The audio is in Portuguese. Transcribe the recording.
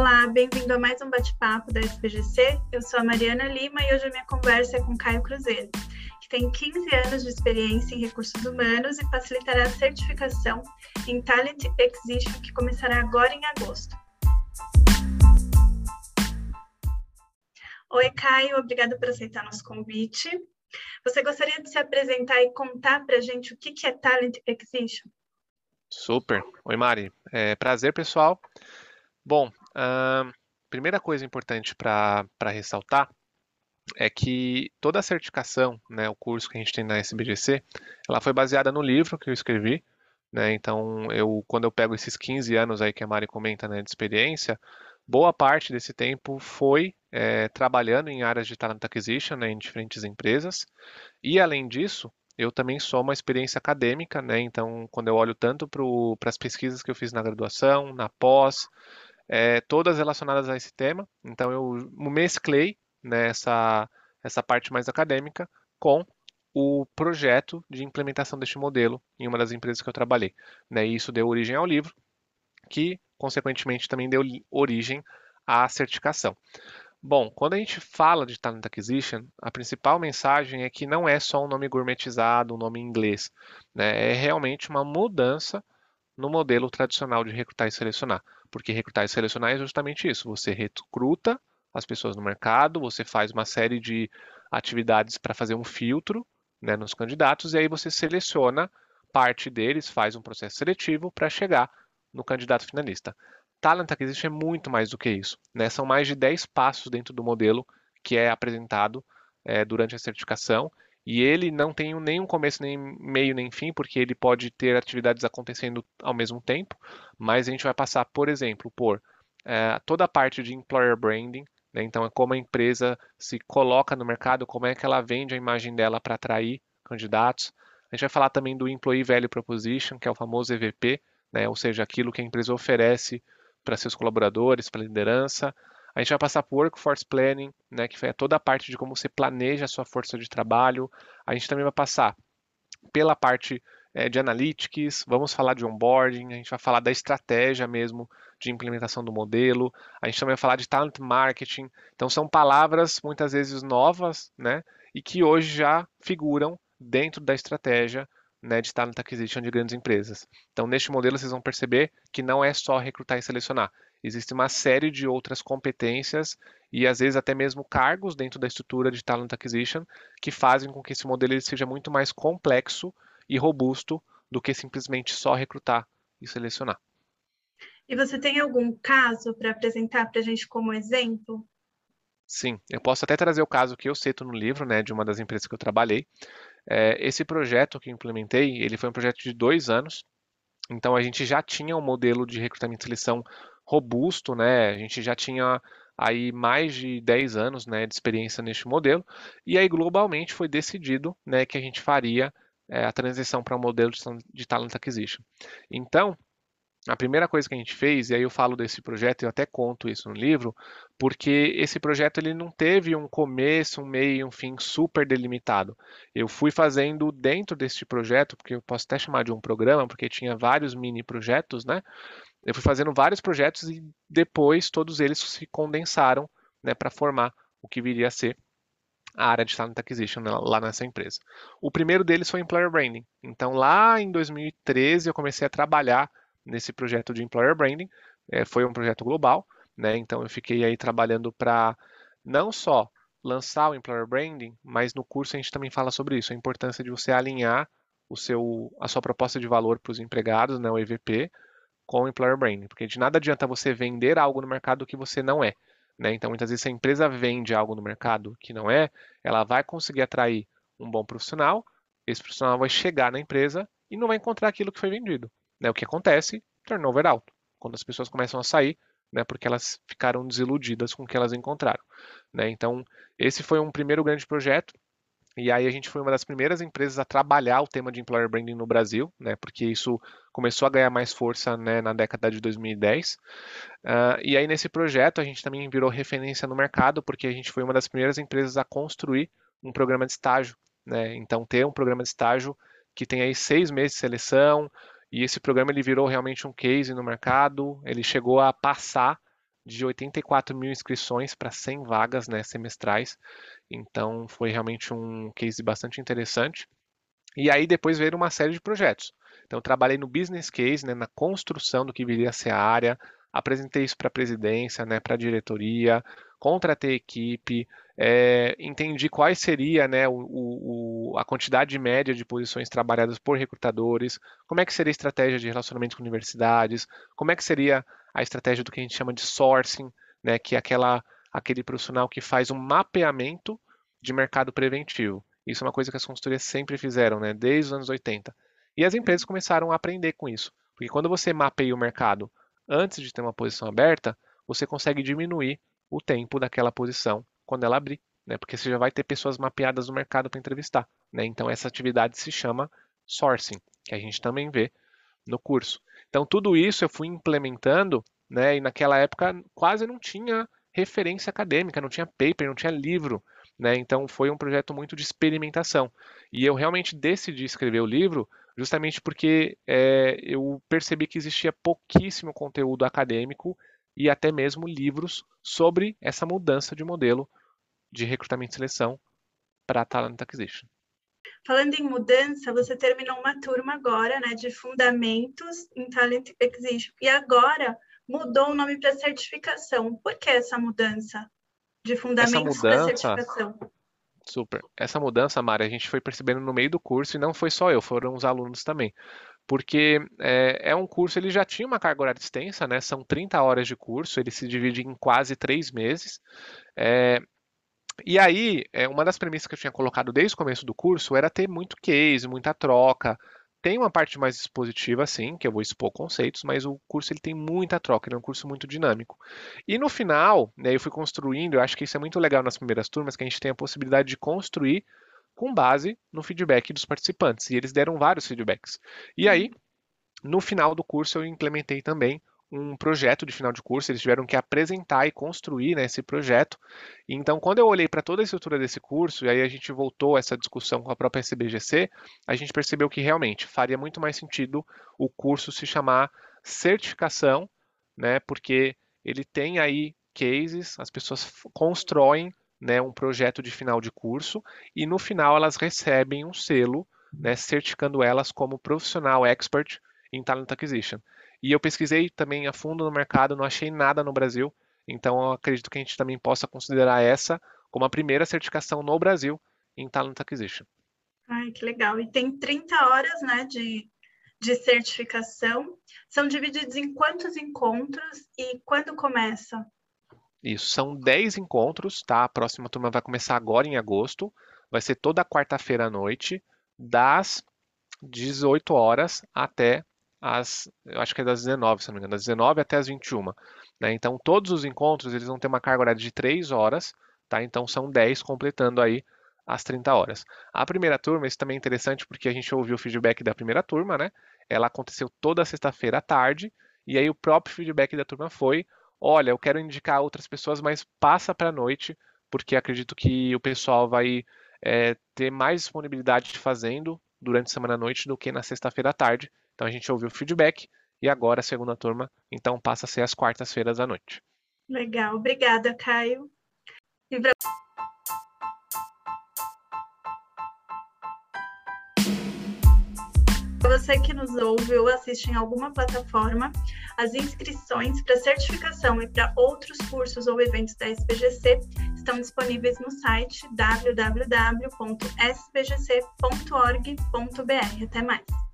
Olá, bem-vindo a mais um bate-papo da SBGC. Eu sou a Mariana Lima e hoje a minha conversa é com Caio Cruzeiro, que tem 15 anos de experiência em recursos humanos e facilitará a certificação em Talent Acquisition, que começará agora em agosto. Oi, Caio, obrigada por aceitar nosso convite. Você gostaria de se apresentar e contar para a gente o que é Talent Acquisition? Super. Oi, Mari. É, prazer, pessoal. Bom, primeira coisa importante para ressaltar é que toda a certificação, né, o curso que a gente tem na SBGC, ela foi baseada no livro que eu escrevi, né, então eu, quando eu pego esses 15 anos aí que a Mari comenta, né, de experiência, boa parte desse tempo foi é, trabalhando em áreas de talent acquisition, né, em diferentes empresas, e além disso, eu também sou uma experiência acadêmica, né, então quando eu olho tanto para as pesquisas que eu fiz na graduação, na pós, é, todas relacionadas a esse tema. Então eu mesclei né, essa, essa parte mais acadêmica com o projeto de implementação deste modelo em uma das empresas que eu trabalhei. Né, e isso deu origem ao livro, que consequentemente também deu origem à certificação. Bom, quando a gente fala de Talent Acquisition, a principal mensagem é que não é só um nome gourmetizado, um nome em inglês. Né? É realmente uma mudança no modelo tradicional de recrutar e selecionar. Porque recrutar e selecionar é justamente isso. Você recruta as pessoas no mercado, você faz uma série de atividades para fazer um filtro né, nos candidatos, e aí você seleciona parte deles, faz um processo seletivo para chegar no candidato finalista. Talent Acquisition é muito mais do que isso. Né? São mais de 10 passos dentro do modelo que é apresentado é, durante a certificação e ele não tem nem um começo, nem meio, nem fim, porque ele pode ter atividades acontecendo ao mesmo tempo, mas a gente vai passar, por exemplo, por é, toda a parte de employer branding, né? então é como a empresa se coloca no mercado, como é que ela vende a imagem dela para atrair candidatos. A gente vai falar também do Employee Value Proposition, que é o famoso EVP, né? ou seja, aquilo que a empresa oferece para seus colaboradores, para a liderança. A gente vai passar por Workforce Planning, né, que é toda a parte de como você planeja a sua força de trabalho. A gente também vai passar pela parte é, de Analytics, vamos falar de onboarding, a gente vai falar da estratégia mesmo de implementação do modelo, a gente também vai falar de talent marketing. Então são palavras muitas vezes novas, né, e que hoje já figuram dentro da estratégia né, de talent acquisition de grandes empresas. Então, neste modelo, vocês vão perceber que não é só recrutar e selecionar. Existe uma série de outras competências e, às vezes, até mesmo cargos dentro da estrutura de talent acquisition que fazem com que esse modelo ele seja muito mais complexo e robusto do que simplesmente só recrutar e selecionar. E você tem algum caso para apresentar para a gente como exemplo? Sim, eu posso até trazer o caso que eu cito no livro, né, de uma das empresas que eu trabalhei. É, esse projeto que implementei, ele foi um projeto de dois anos. Então a gente já tinha um modelo de recrutamento e seleção robusto, né? A gente já tinha aí mais de 10 anos, né, de experiência neste modelo. E aí globalmente foi decidido, né, que a gente faria é, a transição para um modelo de talent acquisition. Então, a primeira coisa que a gente fez, e aí eu falo desse projeto, eu até conto isso no livro, porque esse projeto ele não teve um começo, um meio, um fim super delimitado. Eu fui fazendo dentro deste projeto, porque eu posso até chamar de um programa, porque tinha vários mini projetos, né? Eu fui fazendo vários projetos e depois todos eles se condensaram, né, para formar o que viria a ser a área de talent acquisition lá nessa empresa. O primeiro deles foi employer branding. Então lá em 2013 eu comecei a trabalhar nesse projeto de employer branding. É, foi um projeto global, né? Então eu fiquei aí trabalhando para não só lançar o employer branding, mas no curso a gente também fala sobre isso, a importância de você alinhar o seu, a sua proposta de valor para os empregados, né, o EVP, com o employer branding, porque de nada adianta você vender algo no mercado que você não é. Né? Então, muitas vezes, se a empresa vende algo no mercado que não é, ela vai conseguir atrair um bom profissional, esse profissional vai chegar na empresa e não vai encontrar aquilo que foi vendido. Né? O que acontece? Turnover alto. Quando as pessoas começam a sair, né, porque elas ficaram desiludidas com o que elas encontraram. Né? Então, esse foi um primeiro grande projeto. E aí a gente foi uma das primeiras empresas a trabalhar o tema de employer branding no Brasil, né, porque isso começou a ganhar mais força né, na década de 2010. Uh, ah, e aí nesse projeto a gente também virou referência no mercado, porque a gente foi uma das primeiras empresas a construir um programa de estágio. Né? Então ter um programa de estágio que tem aí seis meses de seleção, e esse programa ele virou realmente um case no mercado, ele chegou a passar de 84 mil inscrições para 100 vagas né, semestrais. Então foi realmente um case bastante interessante. E aí depois veio uma série de projetos. Então trabalhei no business case, né, na construção do que viria a ser a área, apresentei isso para a presidência, né, para a diretoria, contratei equipe, é, entendi quais seria né, o, o, a quantidade média de posições trabalhadas por recrutadores, como é que seria a estratégia de relacionamento com universidades, como é que seria a estratégia do que a gente chama de sourcing, né, que é aquela, aquele profissional que faz um mapeamento de mercado preventivo. Isso é uma coisa que as consultorias sempre fizeram, né, desde os anos 80. E as empresas começaram a aprender com isso, porque quando você mapeia o mercado antes de ter uma posição aberta, você consegue diminuir o tempo daquela posição quando ela abrir, né? Porque você já vai ter pessoas mapeadas no mercado para entrevistar, né? Então essa atividade se chama sourcing, que a gente também vê no curso. Então tudo isso eu fui implementando, né? E naquela época quase não tinha referência acadêmica, não tinha paper, não tinha livro, né? Então foi um projeto muito de experimentação. E eu realmente decidi escrever o livro justamente porque é, eu percebi que existia pouquíssimo conteúdo acadêmico e até mesmo livros sobre essa mudança de modelo de recrutamento e seleção para Talent Acquisition. Falando em mudança, você terminou uma turma agora, né, de fundamentos em Talent Acquisition. E agora mudou o nome para certificação. Por que essa mudança de fundamentos para certificação? Super. Essa mudança, Mari, a gente foi percebendo no meio do curso e não foi só eu, foram os alunos também. Porque é, é um curso, ele já tinha uma carga horária extensa, né? São 30 horas de curso, ele se divide em quase três meses. É, e aí, é, uma das premissas que eu tinha colocado desde o começo do curso era ter muito case, muita troca. Tem uma parte mais expositiva, sim, que eu vou expor conceitos, mas o curso ele tem muita troca, ele é um curso muito dinâmico. E no final, né, eu fui construindo, eu acho que isso é muito legal nas primeiras turmas, que a gente tem a possibilidade de construir com base no feedback dos participantes. E eles deram vários feedbacks. E aí, no final do curso, eu implementei também um projeto de final de curso, eles tiveram que apresentar e construir né, esse projeto. Então, quando eu olhei para toda a estrutura desse curso, e aí a gente voltou essa discussão com a própria SBGC, a gente percebeu que realmente faria muito mais sentido o curso se chamar certificação, né, porque ele tem aí cases, as pessoas constroem né, um projeto de final de curso e no final elas recebem um selo, né, certificando elas como profissional expert em talent acquisition. E eu pesquisei também a fundo no mercado, não achei nada no Brasil, então acredito que a gente também possa considerar essa como a primeira certificação no Brasil em Talent Acquisition. Ai, que legal. E tem 30 horas né, de, de certificação. São divididos em quantos encontros e quando começa? Isso, são 10 encontros, tá? A próxima turma vai começar agora em agosto. Vai ser toda quarta-feira à noite, das 18 horas até às, eu acho que é das 19, se não me engano, das 19 até as 21. Né? Então, todos os encontros eles vão ter uma carga horária de 3 horas, tá? Então, são 10 completando aí as 30 horas. A primeira turma, isso também é interessante porque a gente ouviu o feedback da primeira turma, né? Ela aconteceu toda sexta-feira à tarde, e aí o próprio feedback da turma foi: olha, eu quero indicar outras pessoas, mas passa para a noite, porque acredito que o pessoal vai é, ter mais disponibilidade fazendo durante a semana à noite do que na sexta-feira à tarde. Então a gente ouviu o feedback e agora a segunda turma, então passa a ser às quartas-feiras à noite. Legal, obrigada, Caio. E pra... Você que nos ouve ou assiste em alguma plataforma, as inscrições para certificação e para outros cursos ou eventos da SPGC estão disponíveis no site www.spgc.org.br. Até mais!